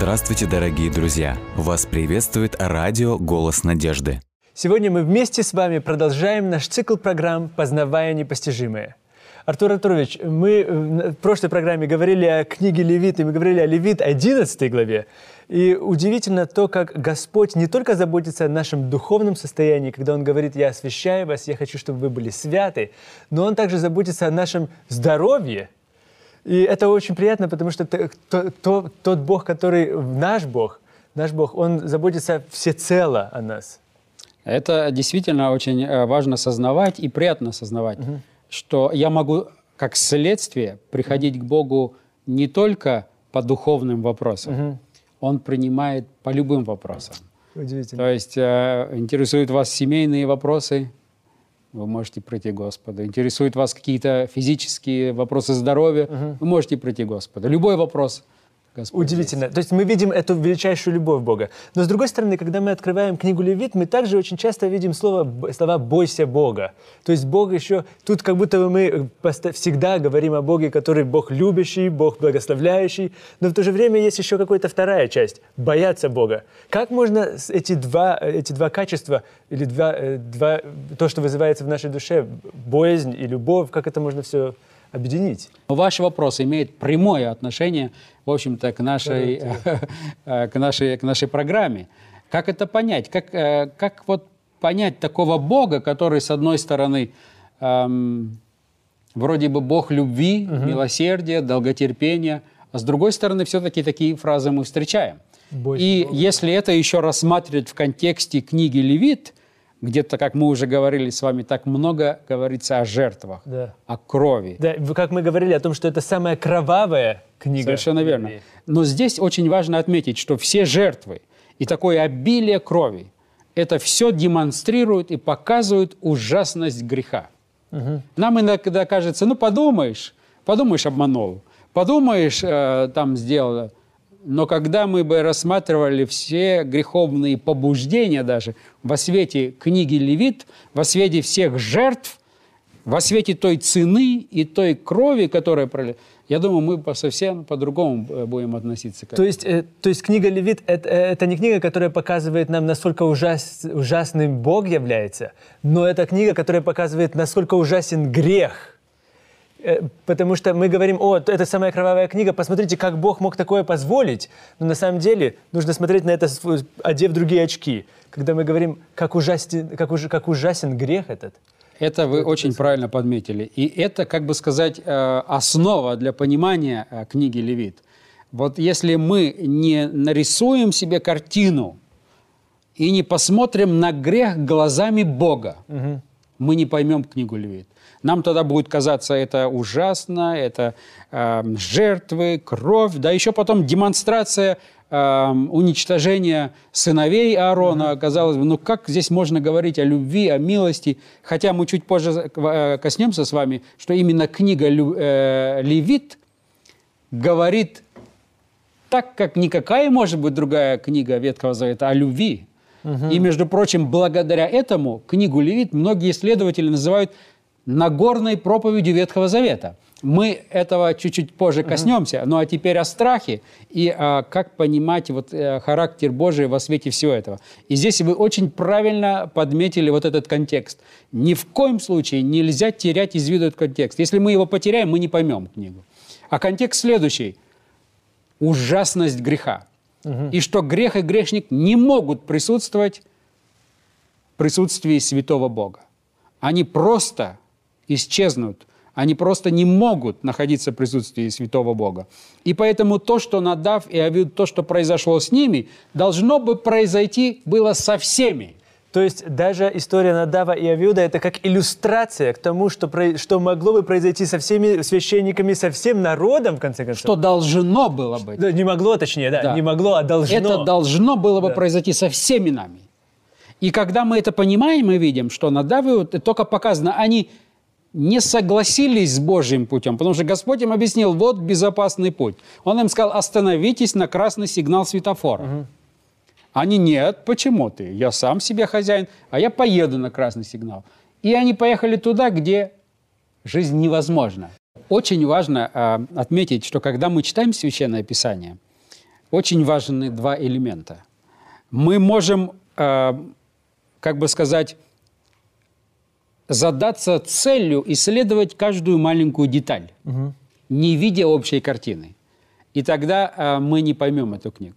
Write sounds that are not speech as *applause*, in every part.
Здравствуйте, дорогие друзья! Вас приветствует радио «Голос надежды». Сегодня мы вместе с вами продолжаем наш цикл программ «Познавая непостижимое». Артур Артурович, мы в прошлой программе говорили о книге Левит, и мы говорили о Левит 11 главе. И удивительно то, как Господь не только заботится о нашем духовном состоянии, когда Он говорит «Я освящаю вас, я хочу, чтобы вы были святы», но Он также заботится о нашем здоровье. И это очень приятно, потому что то, то, тот Бог, который наш Бог, наш Бог, Он заботится всецело о нас. Это действительно очень э, важно осознавать и приятно осознавать, угу. что я могу как следствие приходить к Богу не только по духовным вопросам, угу. Он принимает по любым вопросам. Удивительно. То есть э, интересуют вас семейные вопросы, вы можете прийти к Господу. Интересуют вас какие-то физические вопросы здоровья, угу. вы можете прийти к Господу. Любой вопрос – Господь Удивительно. Здесь. То есть мы видим эту величайшую любовь Бога. Но с другой стороны, когда мы открываем книгу Левит, мы также очень часто видим слово, слова «бойся Бога». То есть Бог еще... Тут как будто бы мы всегда говорим о Боге, который Бог любящий, Бог благословляющий, но в то же время есть еще какая-то вторая часть – бояться Бога. Как можно эти два, эти два качества или два, э, два, то, что вызывается в нашей душе, боязнь и любовь, как это можно все объединить. Ваш вопрос имеет прямое отношение, в общем-то, к нашей, *laughs* к нашей, к нашей программе. Как это понять? Как, э, как вот понять такого Бога, который, с одной стороны, эм, вроде бы Бог любви, угу. милосердия, долготерпения, а с другой стороны, все-таки такие фразы мы встречаем. Больше И Бога. если это еще рассматривать в контексте книги Левит, где-то, как мы уже говорили с вами, так много говорится о жертвах, да. о крови. Да, как мы говорили о том, что это самая кровавая книга. Совершенно верно. Но здесь очень важно отметить, что все жертвы и такое обилие крови, это все демонстрирует и показывает ужасность греха. Угу. Нам иногда кажется, ну подумаешь, подумаешь, обманул, подумаешь, э, там сделал но когда мы бы рассматривали все греховные побуждения даже во свете книги Левит, во свете всех жертв, во свете той цены и той крови, которая пролила, я думаю, мы совсем по-другому э, будем относиться к этому. То есть, э, то есть книга Левит это, э, это не книга, которая показывает нам, насколько ужас, ужасным Бог является, но это книга, которая показывает, насколько ужасен грех – потому что мы говорим, о, это самая кровавая книга, посмотрите, как Бог мог такое позволить. Но на самом деле нужно смотреть на это, одев другие очки. Когда мы говорим, как ужасен, как, уж, как ужасен грех этот. Это вы очень правильно подметили. И это, как бы сказать, э, основа для понимания э, книги Левит. Вот если мы не нарисуем себе картину и не посмотрим на грех глазами Бога, угу. мы не поймем книгу Левит. Нам тогда будет казаться это ужасно, это э, жертвы, кровь, да еще потом демонстрация э, уничтожения сыновей Аарона. Mm-hmm. Казалось бы, ну как здесь можно говорить о любви, о милости? Хотя мы чуть позже э, коснемся с вами, что именно книга э, Левит говорит так, как никакая, может быть, другая книга Ветхого Завета о любви. Угу. И, между прочим, благодаря этому книгу Левит многие исследователи называют Нагорной проповедью Ветхого Завета. Мы этого чуть-чуть позже коснемся. Ну а теперь о страхе и а, как понимать вот, а, характер Божий во свете всего этого. И здесь вы очень правильно подметили вот этот контекст. Ни в коем случае нельзя терять из виду этот контекст. Если мы его потеряем, мы не поймем книгу. А контекст следующий. Ужасность греха. Угу. И что грех и грешник не могут присутствовать в присутствии святого Бога. Они просто исчезнут. Они просто не могут находиться в присутствии святого Бога. И поэтому то, что Надав и Авид, то, что произошло с ними, должно бы произойти было со всеми. То есть даже история Надава и Авиуда – это как иллюстрация к тому, что, что могло бы произойти со всеми священниками, со всем народом, в конце концов. Что должно было быть. Да, не могло, точнее, да, да. Не могло, а должно. Это должно было бы да. произойти со всеми нами. И когда мы это понимаем, мы видим, что Надав и Авиуд, только показано, они не согласились с Божьим путем, потому что Господь им объяснил, вот безопасный путь. Он им сказал, остановитесь на красный сигнал светофора. Угу. Они, нет, почему ты? Я сам себе хозяин, а я поеду на красный сигнал. И они поехали туда, где жизнь невозможна. Очень важно э, отметить, что когда мы читаем Священное Писание, очень важны два элемента. Мы можем, э, как бы сказать, задаться целью исследовать каждую маленькую деталь, угу. не видя общей картины. И тогда э, мы не поймем эту книгу.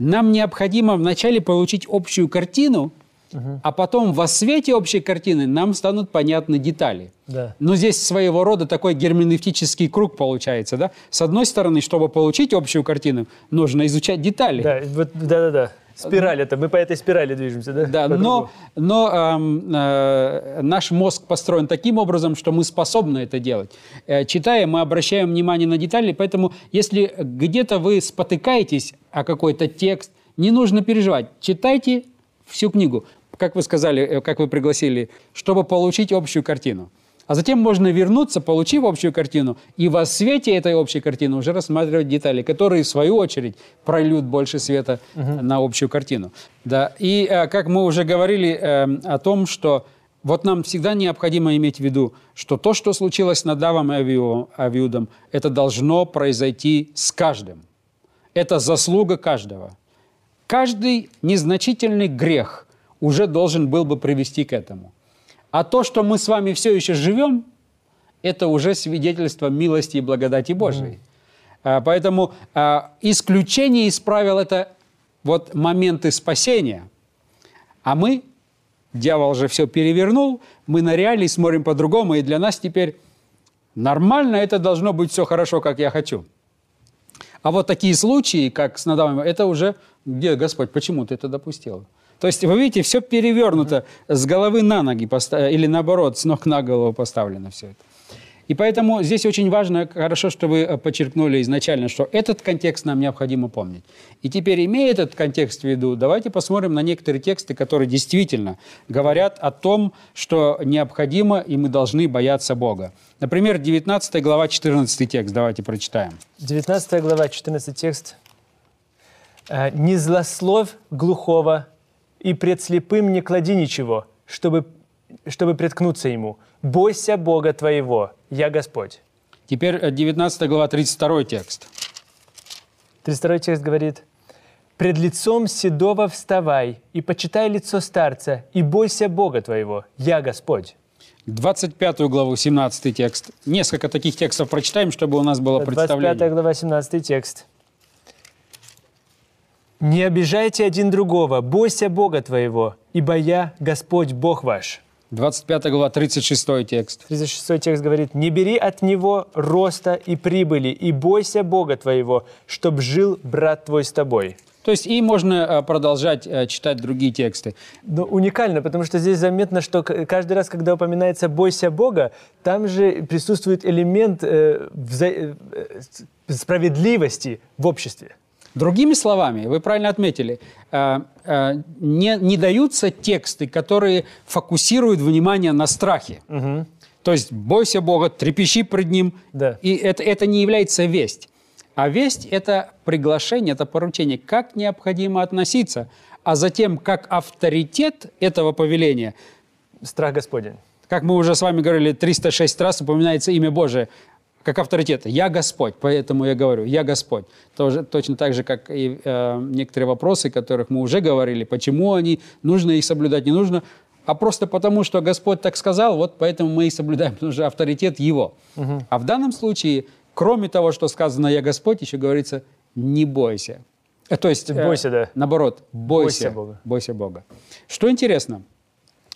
Нам необходимо вначале получить общую картину, угу. а потом во свете общей картины нам станут понятны детали. Да. Но здесь своего рода такой герменевтический круг получается. Да? С одной стороны, чтобы получить общую картину, нужно изучать детали. Да, да, да, да. Спираль это, мы по этой спирали движемся, да? Да, но, но э, э, наш мозг построен таким образом, что мы способны это делать. Э, читая, мы обращаем внимание на детали, поэтому если где-то вы спотыкаетесь о какой-то текст, не нужно переживать. Читайте всю книгу, как вы сказали, э, как вы пригласили, чтобы получить общую картину. А затем можно вернуться, получив общую картину, и во свете этой общей картины уже рассматривать детали, которые, в свою очередь, прольют больше света угу. на общую картину. Да. И э, как мы уже говорили э, о том, что вот нам всегда необходимо иметь в виду, что то, что случилось с Надавом и Авиудом, это должно произойти с каждым. Это заслуга каждого. Каждый незначительный грех уже должен был бы привести к этому – а то, что мы с вами все еще живем, это уже свидетельство милости и благодати Божией. Mm. Поэтому а, исключение из правил – это вот моменты спасения. А мы, дьявол же все перевернул, мы на реалии смотрим по-другому, и для нас теперь нормально это должно быть все хорошо, как я хочу. А вот такие случаи, как с Надавом, это уже, где Господь, почему ты это допустил? То есть, вы видите, все перевернуто с головы на ноги, или наоборот, с ног на голову поставлено все это. И поэтому здесь очень важно, хорошо, что вы э, подчеркнули изначально, что этот контекст нам необходимо помнить. И теперь, имея этот контекст в виду, давайте посмотрим на некоторые тексты, которые действительно говорят о том, что необходимо и мы должны бояться Бога. Например, 19 глава, 14 текст. Давайте прочитаем. 19 глава, 14 текст. «Э, «Не злословь глухого, и пред слепым не клади ничего, чтобы, чтобы приткнуться ему. Бойся Бога твоего, я Господь». Теперь 19 э, глава, 32 текст. 32 текст говорит, «Пред лицом седого вставай, и почитай лицо старца, и бойся Бога твоего, я Господь». 25 главу, 17 текст. Несколько таких текстов прочитаем, чтобы у нас было представление. 25 глава, 17 текст. Не обижайте один другого, бойся Бога твоего, ибо я Господь Бог ваш». 25 глава, 36 текст. 36 текст говорит, «Не бери от него роста и прибыли, и бойся Бога твоего, чтоб жил брат твой с тобой». То есть и можно э, продолжать э, читать другие тексты. Но уникально, потому что здесь заметно, что каждый раз, когда упоминается «бойся Бога», там же присутствует элемент э, вза... Э, справедливости в обществе. Другими словами, вы правильно отметили, э, э, не, не даются тексты, которые фокусируют внимание на страхе. Угу. То есть бойся Бога, трепещи пред Ним. Да. И это, это не является весть. А весть – это приглашение, это поручение, как необходимо относиться, а затем как авторитет этого повеления. Страх Господень. Как мы уже с вами говорили, 306 раз упоминается имя Божие как авторитет. Я Господь, поэтому я говорю, я Господь. Тоже, точно так же, как и э, некоторые вопросы, о которых мы уже говорили, почему они, нужно их соблюдать, не нужно, а просто потому, что Господь так сказал, вот поэтому мы и соблюдаем, потому что авторитет Его. Угу. А в данном случае, кроме того, что сказано «Я Господь», еще говорится «не бойся». Э, то есть, бойся, э, да. наоборот, бойся, бойся Бога. бойся Бога. Что интересно,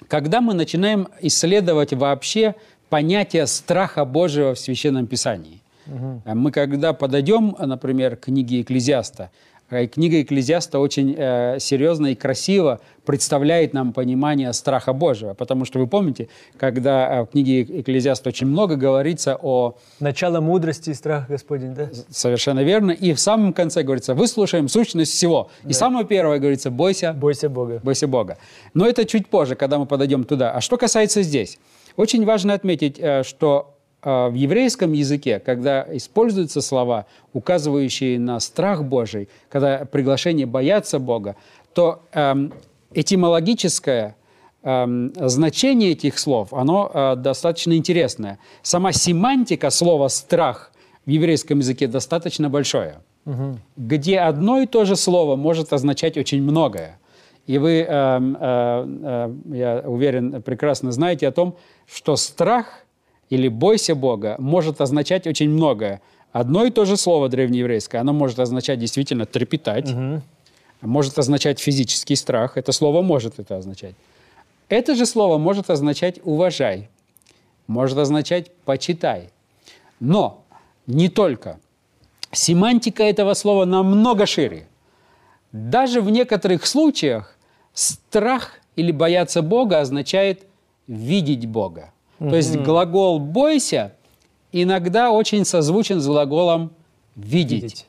когда мы начинаем исследовать вообще понятие страха Божьего в Священном Писании. Угу. Мы когда подойдем, например, к книге Экклезиаста, э, книга Экклезиаста очень э, серьезно и красиво представляет нам понимание страха Божьего. Потому что вы помните, когда э, в книге Экклезиаста очень много говорится о... Начало мудрости и страх Господень, да? Совершенно верно. И в самом конце говорится, выслушаем сущность всего. Да. И самое первое говорится, бойся... Бойся Бога. Бойся Бога. Но это чуть позже, когда мы подойдем туда. А что касается здесь? Очень важно отметить, э, что э, в еврейском языке, когда используются слова, указывающие на страх Божий, когда приглашение бояться Бога, то эм, этимологическое эм, значение этих слов, оно э, достаточно интересное. Сама семантика слова «страх» в еврейском языке достаточно большое. где одно и то же слово может означать очень многое. И вы, э, э, э, я уверен, прекрасно знаете о том, что страх или бойся Бога может означать очень многое. Одно и то же слово древнееврейское, оно может означать действительно трепетать, угу. может означать физический страх. Это слово может это означать. Это же слово может означать уважай, может означать почитай. Но не только. Семантика этого слова намного шире. Даже в некоторых случаях страх или бояться Бога означает видеть Бога. Mm-hmm. То есть глагол «бойся» иногда очень созвучен с глаголом «видеть». видеть.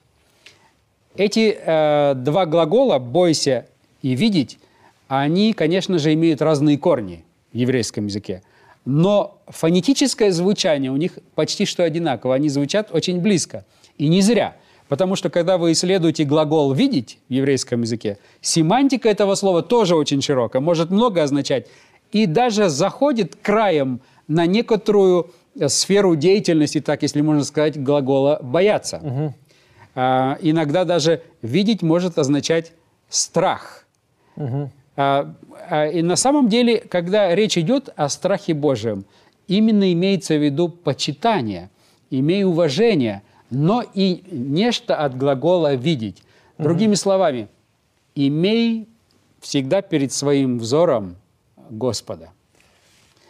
Эти э, два глагола «бойся» и «видеть» они, конечно же, имеют разные корни в еврейском языке. Но фонетическое звучание у них почти что одинаково. Они звучат очень близко. И не зря. Потому что когда вы исследуете глагол «видеть» в еврейском языке, семантика этого слова тоже очень широкая, может много означать. И даже заходит краем на некоторую э, сферу деятельности, так если можно сказать, глагола «бояться». Угу. А, иногда даже «видеть» может означать «страх». Угу. А, а, и на самом деле, когда речь идет о страхе Божьем, именно имеется в виду почитание, имей уважение, но и нечто от глагола «видеть». Другими угу. словами, имей всегда перед своим взором Господа.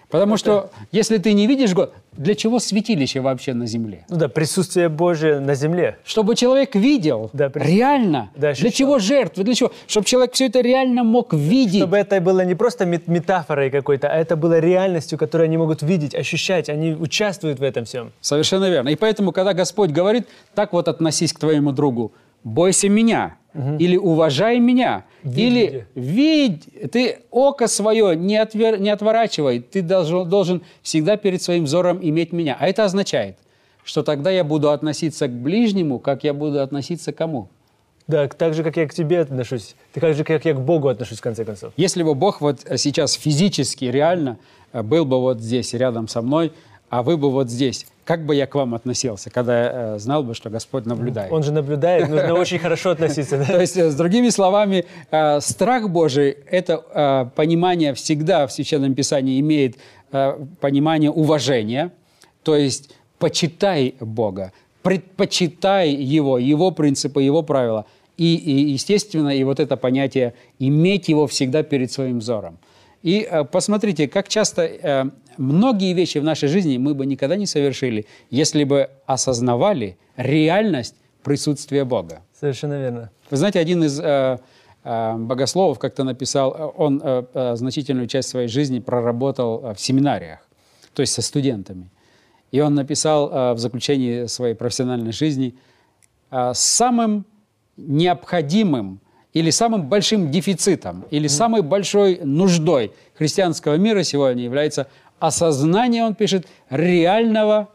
Потому что если ты не видишь Господа, для чего святилище вообще на земле? Ну да, присутствие Божие на земле. Чтобы человек видел да, прис... реально. Да, для чего жертвы? Для чего? Чтобы человек все это реально мог видеть. Чтобы это было не просто метафорой какой-то, а это было реальностью, которую они могут видеть, ощущать. Они участвуют в этом всем. Совершенно верно. И поэтому, когда Господь говорит, так вот относись к твоему другу, бойся меня, угу. или уважай меня, Видите. или видь, ты око свое не, отвер, не отворачивай, ты должен, должен всегда перед своим взором иметь меня. А это означает, что тогда я буду относиться к ближнему, как я буду относиться к кому? Да, так же, как я к тебе отношусь, так же, как я к Богу отношусь, в конце концов. Если бы Бог вот сейчас физически, реально э, был бы вот здесь, рядом со мной, а вы бы вот здесь, как бы я к вам относился, когда я э, знал бы, что Господь наблюдает? Он же наблюдает, нужно *laughs* очень хорошо относиться. То есть, э, с другими словами, э, страх Божий – это понимание всегда в Священном Писании имеет понимание уважения, то есть почитай Бога, предпочитай Его, Его принципы, Его правила. И, и, естественно, и вот это понятие иметь Его всегда перед своим взором. И посмотрите, как часто многие вещи в нашей жизни мы бы никогда не совершили, если бы осознавали реальность присутствия Бога. Совершенно верно. Вы знаете, один из э, э, богословов как-то написал, он э, э, значительную часть своей жизни проработал э, в семинариях, то есть со студентами. И он написал э, в заключении своей профессиональной жизни, э, самым необходимым или самым большим дефицитом, или самой большой нуждой христианского мира сегодня является осознание, он пишет, реального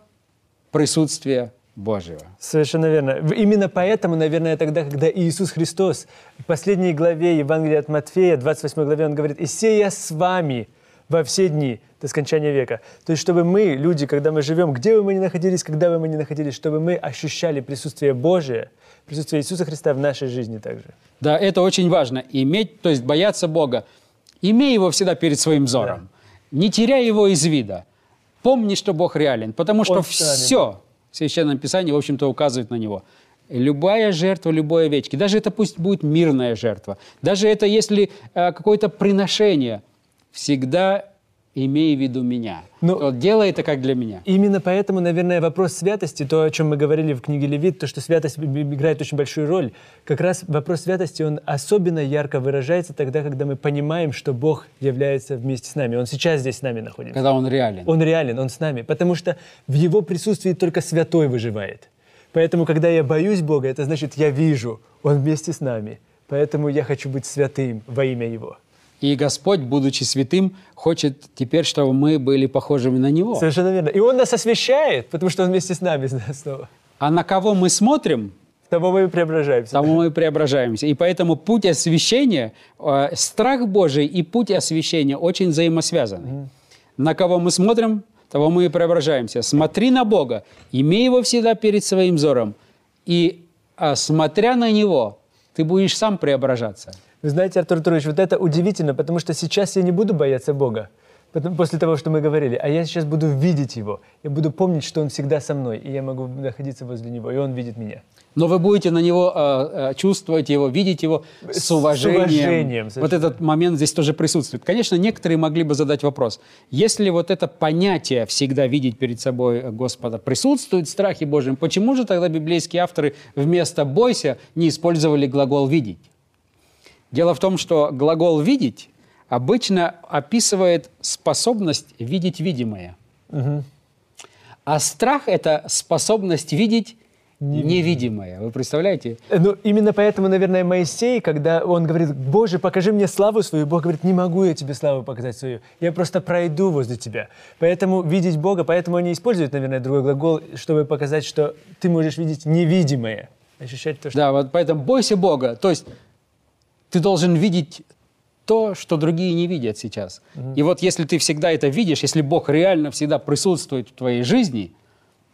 присутствия Божьего. Совершенно верно. Именно поэтому, наверное, тогда, когда Иисус Христос в последней главе Евангелия от Матфея, 28 главе, он говорит, «И сея с вами во все дни до скончания века». То есть, чтобы мы, люди, когда мы живем, где бы мы ни находились, когда бы мы ни находились, чтобы мы ощущали присутствие Божие, присутствие Иисуса Христа в нашей жизни также. Да, это очень важно. Иметь, то есть бояться Бога. Имей его всегда перед своим взором. Да. Не теряй его из вида. Помни, что Бог реален, потому что Он все в Священном Писании, в общем-то, указывает на него. Любая жертва, любой овечки, даже это пусть будет мирная жертва, даже это если э, какое-то приношение, всегда имей в виду меня. Ну, вот делай это как для меня. Именно поэтому, наверное, вопрос святости, то, о чем мы говорили в книге Левит, то, что святость играет очень большую роль, как раз вопрос святости, он особенно ярко выражается тогда, когда мы понимаем, что Бог является вместе с нами. Он сейчас здесь с нами находится. Когда Он реален. Он реален, Он с нами. Потому что в Его присутствии только святой выживает. Поэтому, когда я боюсь Бога, это значит, я вижу, Он вместе с нами. Поэтому я хочу быть святым во имя Его. И Господь, будучи святым, хочет теперь, чтобы мы были похожими на Него. Совершенно верно. И Он нас освящает, потому что Он вместе с нами *laughs* снова. А на кого мы смотрим, тому мы и преображаемся. Тому мы и преображаемся. И поэтому путь освящения, э, страх Божий и путь освящения очень взаимосвязаны. Mm. На кого мы смотрим, того мы и преображаемся. Смотри на Бога, имей его всегда перед своим взором. И а, смотря на него, ты будешь сам преображаться. Вы знаете, Артур Артурович, вот это удивительно, потому что сейчас я не буду бояться Бога, после того, что мы говорили, а я сейчас буду видеть Его. Я буду помнить, что Он всегда со мной, и я могу находиться возле Него, и Он видит меня. Но вы будете на него э, чувствовать его, видеть его с С уважением. уважением, вот этот момент здесь тоже присутствует. Конечно, некоторые могли бы задать вопрос. Если вот это понятие всегда видеть перед собой Господа присутствует в страхе Божьем, почему же тогда библейские авторы вместо «бойся» не использовали глагол «видеть»? Дело в том, что глагол «видеть» обычно описывает способность видеть видимое. А страх – это способность видеть невидимое. Вы представляете? Э, Ну, именно поэтому, наверное, Моисей, когда он говорит, «Боже, покажи мне славу свою», Бог говорит, «Не могу я тебе славу показать свою, я просто пройду возле тебя». Поэтому видеть Бога, поэтому они используют, наверное, другой глагол, чтобы показать, что ты можешь видеть невидимое, ощущать то, что... Да, вот поэтому бойся Бога. То есть ты должен видеть то, что другие не видят сейчас. И вот если ты всегда это видишь, если Бог реально всегда присутствует в твоей жизни,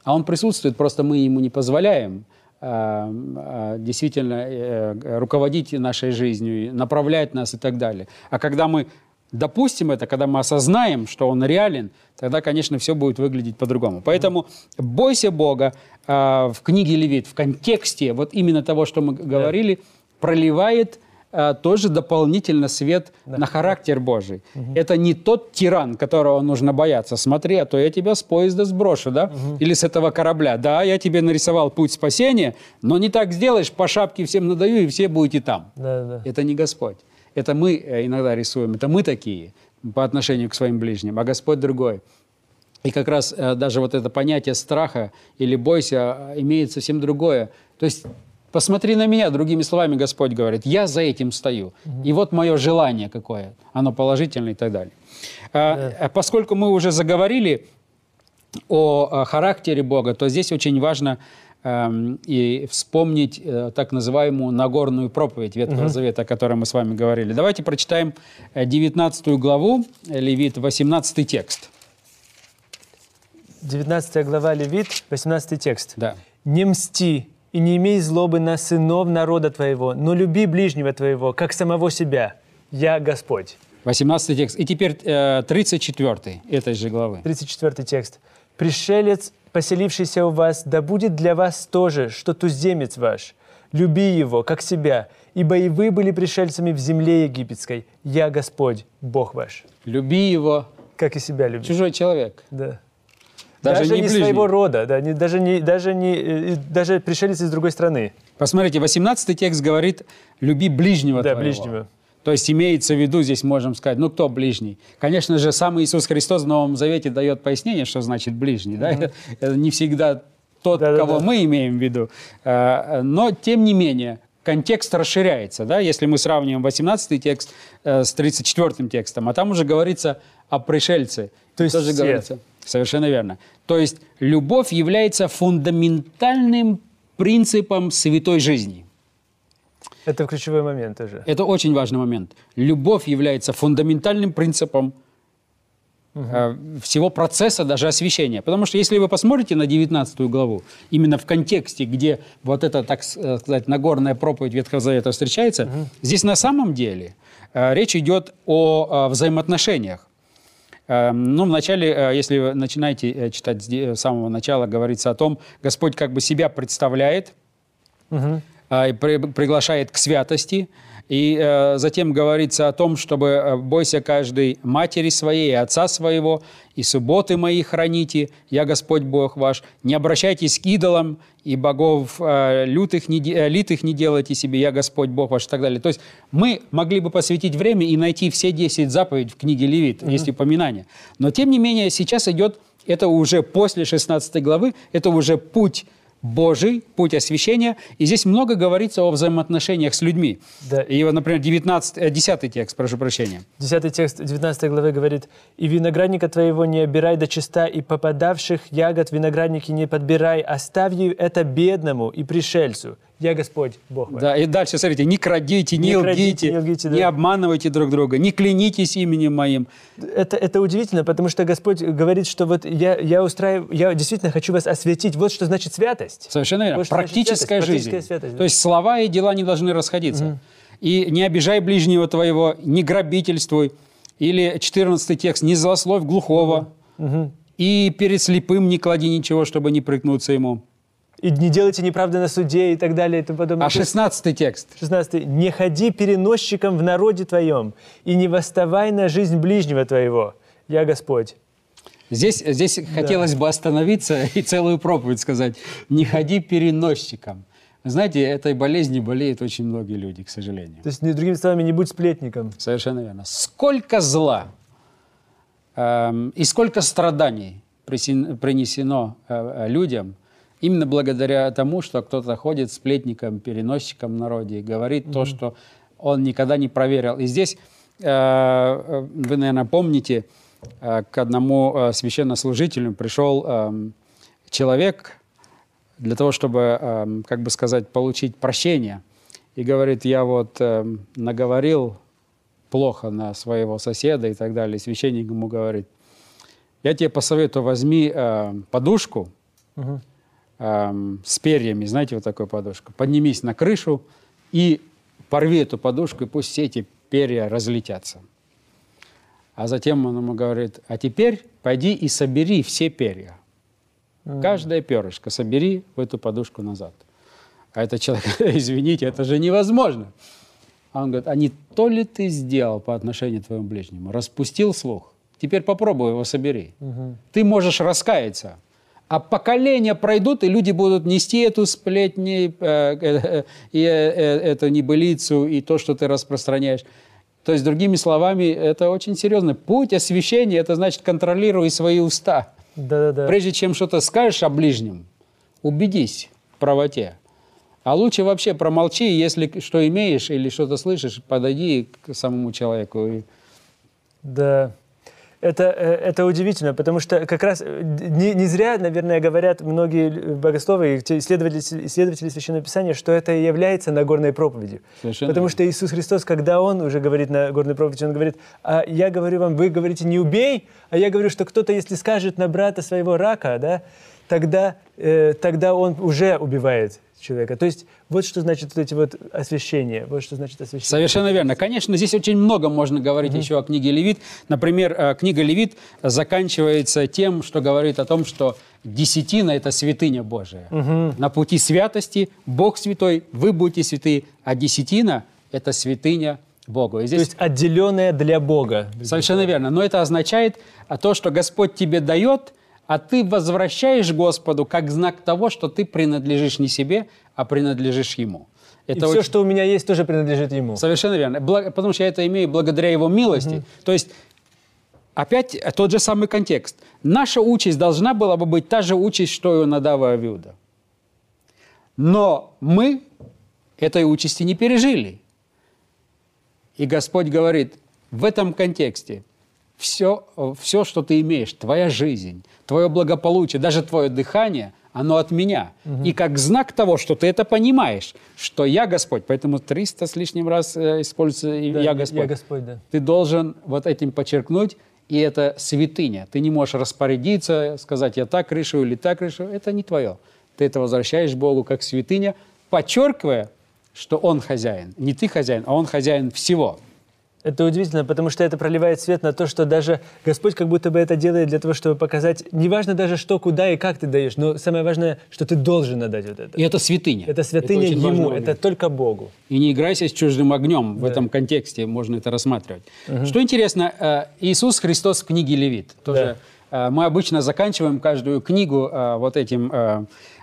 а Он присутствует, просто мы Ему не позволяем а, а, действительно э, руководить нашей жизнью, направлять нас и так далее. А когда мы допустим это, когда мы осознаем, что Он реален, тогда, конечно, все будет выглядеть по-другому. Поэтому бойся Бога а, в книге Левит, в контексте вот именно того, что мы говорили, проливает а, тоже дополнительно свет на характер Божий. Это не тот тиран, которого нужно бояться. Смотри, а то я тебя с поезда сброшу, да? Или с этого корабля. Да, я тебе нарисовал путь спасения, но не так сделаешь, по шапке всем надаю, и все будете там. Да, да. Это не Господь. Это мы э, иногда рисуем, это мы такие по отношению к своим ближним, а Господь другой. И как раз э, даже вот это понятие страха или бойся э, имеет совсем другое. То есть посмотри на меня, другими словами Господь говорит, я за этим стою. И вот мое желание какое, оно положительное и так далее. А, а Поскольку мы уже заговорили о, характере Бога, то здесь очень важно эм, и вспомнить э, так называемую Нагорную проповедь Ветхого Завета, о которой мы с вами говорили. Давайте прочитаем э, 19 главу, э, Левит, 18 текст. 19 глава Левит, 18 текст. Да. «Не мсти и не имей злобы на сынов народа твоего, но люби ближнего твоего, как самого себя. Я Господь». 18 текст. И теперь э, 34 этой же главы. 34 текст. «Пришелец, поселившийся у вас, да будет для вас тоже, что туземец ваш. Люби его, как себя, ибо и вы были пришельцами в земле египетской. Я Господь, Бог ваш». Люби его, Как и себя люби. чужой человек. Да. Даже Даже, не не, ближний. своего рода, да, не- даже, не, даже, не, э, даже пришелец из другой страны. Посмотрите, 18 текст говорит «люби ближнего Да, твоего». ближнего. То есть имеется в виду, здесь можем сказать, ну кто ближний? Конечно же, сам Иисус Христос в Новом Завете дает пояснение, что значит ближний. Да? Это, *laughs* это не всегда тот, Да-да-да. кого мы имеем в виду. А, Но, тем не менее, контекст расширяется. Да? Если мы сравниваем 18 текст э, с 34 текстом, а там уже говорится о пришельце. То есть тоже все. говорится. Совершенно верно. То есть любовь является фундаментальным принципом святой жизни. Это ключевой момент тоже. Это очень важный момент. Любовь является фундаментальным принципом э, всего процесса даже освящения. Потому что если вы посмотрите на 19 главу, именно в контексте, где вот эта, так с- сказать, Нагорная проповедь Ветхого Завета встречается, здесь на самом деле э, речь идет о э, взаимоотношениях. Э, Ну, вначале, э, если вы начинаете э, читать с де- с самого начала, говорится о том, Господь как бы себя представляет, при- приглашает к святости. И э, затем говорится о том, чтобы э, бойся каждой матери своей и отца своего, и субботы мои храните, я Господь Бог ваш. Не обращайтесь к идолам, и богов э, лютых не, э, литых не делайте себе, я Господь Бог ваш и так далее. То есть мы могли бы посвятить время и найти все 10 заповедей в книге Левит, есть упоминания. Но тем не менее сейчас идет, это уже после 16 главы, это уже путь Божий, путь освящения. И здесь много говорится о взаимоотношениях с людьми. Да. И вот, например, 19, э, 10 текст, прошу прощения. 10 текст 19 главы говорит, «И виноградника твоего не обирай до чиста, и попадавших ягод виноградники не подбирай, оставь это бедному и пришельцу, я Господь, Бог ваш. Да, и дальше, смотрите, не крадите, не, Не лгите, не лгите, да. не обманывайте друг друга, не клянитесь именем моим. Это, это удивительно, потому что Господь говорит, что вот я, я устраиваю, я действительно хочу вас осветить. Вот что значит святость. Совершенно верно. Вот Практическая святость, жизнь. практическая святость, да. То есть слова и дела не должны расходиться. И не обижай ближнего твоего, не грабительствуй. Или 14 текст, не злословь глухого. И перед слепым не клади ничего, чтобы не прикнуться ему. И не делайте неправды на суде и так далее и тому подобное. А 16 текст. 16. «Не ходи переносчиком в народе твоем, и не восставай на жизнь ближнего твоего. Я Господь». Здесь, здесь хотелось бы остановиться *laughs* и целую проповедь сказать. Не ходи переносчиком. Знаете, этой болезнью болеют очень многие люди, к сожалению. То есть, другими словами, не будь сплетником. Совершенно верно. Сколько зла эм, и сколько страданий принесено э, людям именно благодаря тому, что кто-то ходит сплетником, переносчиком в народе и говорит то, что он никогда не проверил. И здесь э, э, вы, наверное, помните, э, к одному э, священнослужителю пришел эм, человек для того, чтобы, эм, как бы сказать, получить прощение. И говорит, я вот эм, наговорил плохо на своего соседа и так далее. Священник ему говорит, я тебе посоветую, возьми э, подушку эм, с перьями, знаете, вот такую подушку, поднимись на крышу и порви эту подушку, и пусть все эти перья разлетятся. А затем он ему говорит, а теперь пойди и собери все перья. Каждое перышко собери в эту подушку назад. А этот человек, *laughs* извините, это же невозможно. А он говорит, а не то ли ты сделал по отношению к твоему ближнему? Распустил слух. Теперь попробуй его собери. Ты можешь раскаяться. А поколения пройдут, и люди будут нести эту сплетни, э, э, э, э, эту небылицу, и то, что ты распространяешь. То есть, другими словами, это очень серьезно. Путь освящения – это значит контролируй свои уста. Да-да-да. Прежде чем что-то скажешь о ближнем, убедись в правоте. А лучше вообще промолчи, если что имеешь или что-то слышишь, подойди к самому человеку. И... Да. Это, э, это удивительно, потому что как раз э, не, не зря, наверное, говорят многие богословы и те исследователи, исследователи Священного Писания, что это и является Нагорной проповедью. Совершенно потому что Иисус Христос, когда Он уже говорит на Горной проповеди, Он говорит, а я говорю вам, вы говорите, не убей, а я говорю, что кто-то, если скажет на брата своего рака, да, тогда, э, тогда он уже убивает человека. То есть вот что значит вот эти вот освящения, вот что значит освящение. Совершенно верно. Конечно, здесь очень много можно говорить еще о книге Левит. Например, э, книга Левит заканчивается тем, что говорит о том, что десятина – это святыня Божия. На пути святости Бог святой, вы будете святые, а десятина – это святыня Богу. И То здесь есть отделенное для Бога. Совершенно верно. Но это означает то, что Господь тебе дает, а ты возвращаешь Господу как знак того, что ты принадлежишь не себе, а принадлежишь Ему. И Это все, очень- что у меня есть, тоже принадлежит Ему. Совершенно верно. Бла- Потому что я это имею благодаря Его милости. То есть, опять тот же самый контекст. Наша участь должна была бы быть та же участь, что и у Надава и Авиуда. Но мы этой участи не пережили. И Господь говорит, в этом контексте все, все, что ты имеешь, твоя жизнь, твое благополучие, даже твое дыхание, оно от меня. И как знак того, что ты это понимаешь, что я Господь, поэтому 300 с лишним раз э, используется Да, я Господь. Я Господь, да. Ты должен вот этим подчеркнуть, и это святыня. Ты не можешь распорядиться, сказать, я так решу или так решу. Это не твое. Ты это возвращаешь Богу как святыня, подчеркивая, что Он хозяин. Не ты хозяин, а Он хозяин всего. Это удивительно, потому что это проливает свет на то, что даже Господь как будто бы это делает для того, чтобы показать, неважно даже что, куда и как ты даешь, но самое важное, что ты должен отдать вот это. И это святыня. это святыня важный Ему, это только Богу. И не играйся с чужим огнем. В этом контексте можно это рассматривать. Что интересно, э, Иисус Христос в книге Левит. Тоже э, мы обычно заканчиваем каждую книгу э, вот этим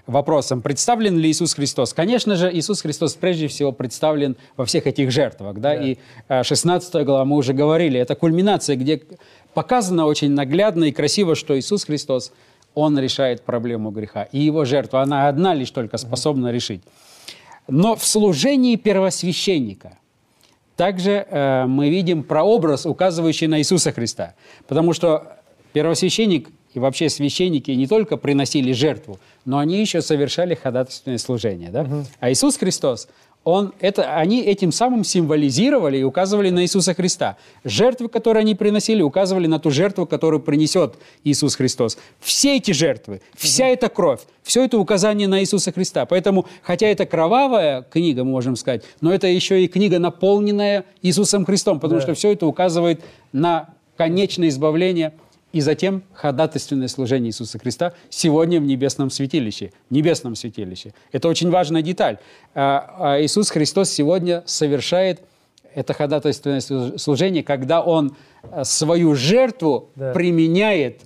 вопросом. Представлен ли Иисус Христос? Конечно же, Иисус Христос прежде всего представлен во всех этих жертвах. Да? И э, 16 глава мы уже говорили, это кульминация, где показано очень наглядно и красиво, что Иисус Христос, Он решает проблему греха. И Его жертва, она одна лишь только способна решить. Но в служении первосвященника также э, мы видим прообраз, указывающий на Иисуса Христа. Потому что первосвященник и вообще священники не только приносили жертву, но они еще совершали ходатайственное служение. Да? Угу. А Иисус Христос, он, это, они этим самым символизировали и указывали на Иисуса Христа. Жертвы, которые они приносили, указывали на ту жертву, которую принесет Иисус Христос. Все эти жертвы, вся эта кровь, все это указание на Иисуса Христа. Поэтому, хотя это кровавая книга, мы можем сказать, но это еще и книга, наполненная Иисусом Христом, потому да. что все это указывает на конечное избавление – и затем ходатайственное служение Иисуса Христа сегодня в небесном святилище. Небесном святилище. Это очень важная деталь. А, а Иисус Христос сегодня совершает это ходатайственное служение, когда Он э, свою жертву да. применяет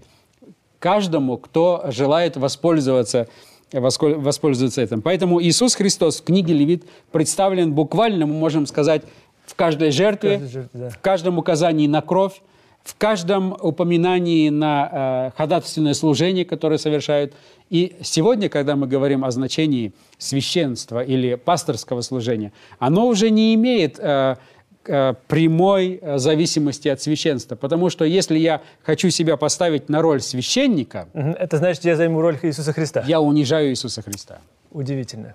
каждому, кто желает воспользоваться воспользоваться этим. Поэтому Иисус Христос в книге Левит представлен буквально, мы можем сказать, в каждой жертве, в, каждой жертве, да. в каждом указании на кровь, в каждом упоминании на э, ходатайственное служение, которое совершают. И сегодня, когда мы говорим о значении священства или пасторского служения, оно уже не имеет э, э, прямой э, зависимости от священства. Потому что если я хочу себя поставить на роль священника... Это значит, я займу роль Иисуса Христа. Я унижаю Иисуса Христа. Удивительно.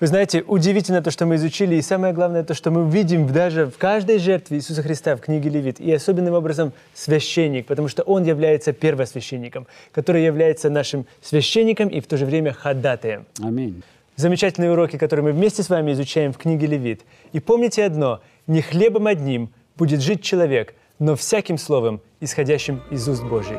Вы знаете, удивительно то, что мы изучили, и самое главное то, что мы видим даже в каждой жертве Иисуса Христа в книге Левит, и особенным образом священник, потому что Он является первосвященником, который является нашим священником и в то же время ходатаем. Аминь. Замечательные уроки, которые мы вместе с вами изучаем в книге Левит. И помните одно, не хлебом одним будет жить человек, но всяким словом, исходящим из уст Божьих.